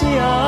想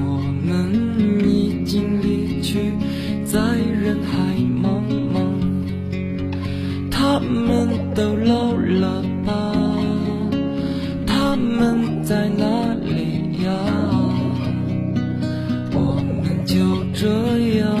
他们都老了吧？他们在哪里呀？我们就这样。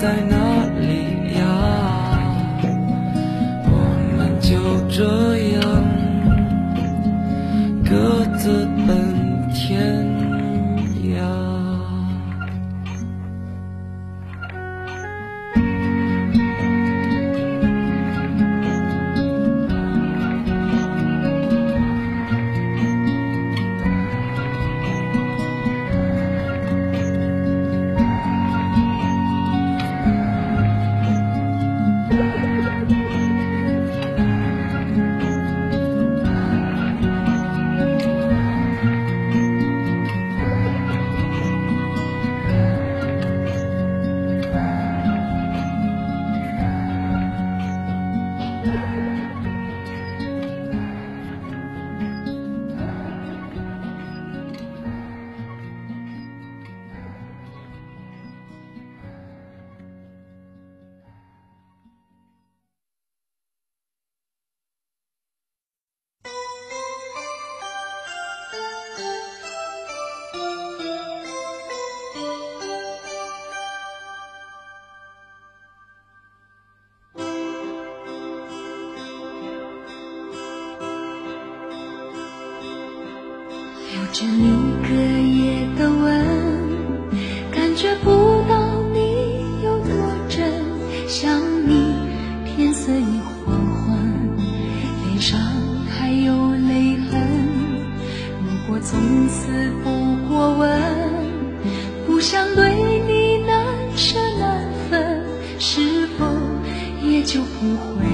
在哪？着你隔夜的吻，感觉不到你有多真。想你，天色已黄昏，脸上还有泪痕。如果从此不过问，不想对你难舍难分，是否也就不会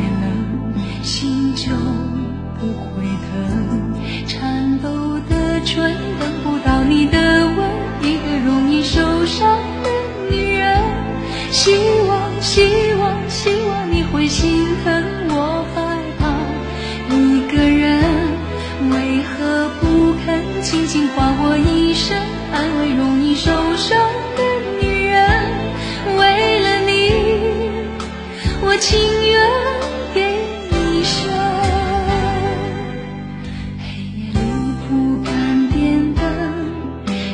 情愿给你生。黑夜里不敢点灯，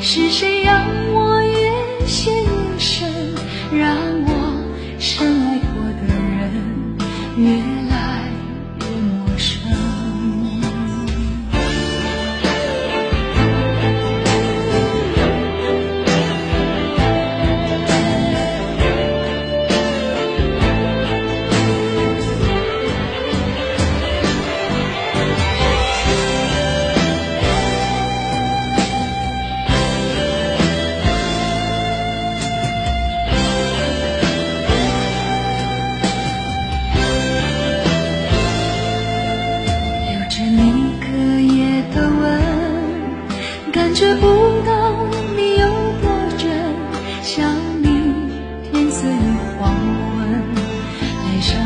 是谁让我越陷越深，让我深爱过的人越来感觉不到你有多真。想你，天色已黄昏，脸上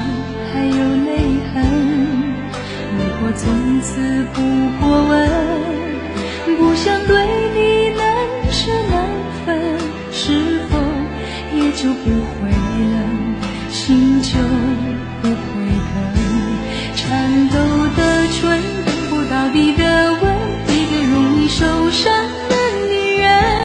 还有泪痕。如果从此不过问，不想对你难舍难分，是否也就不会？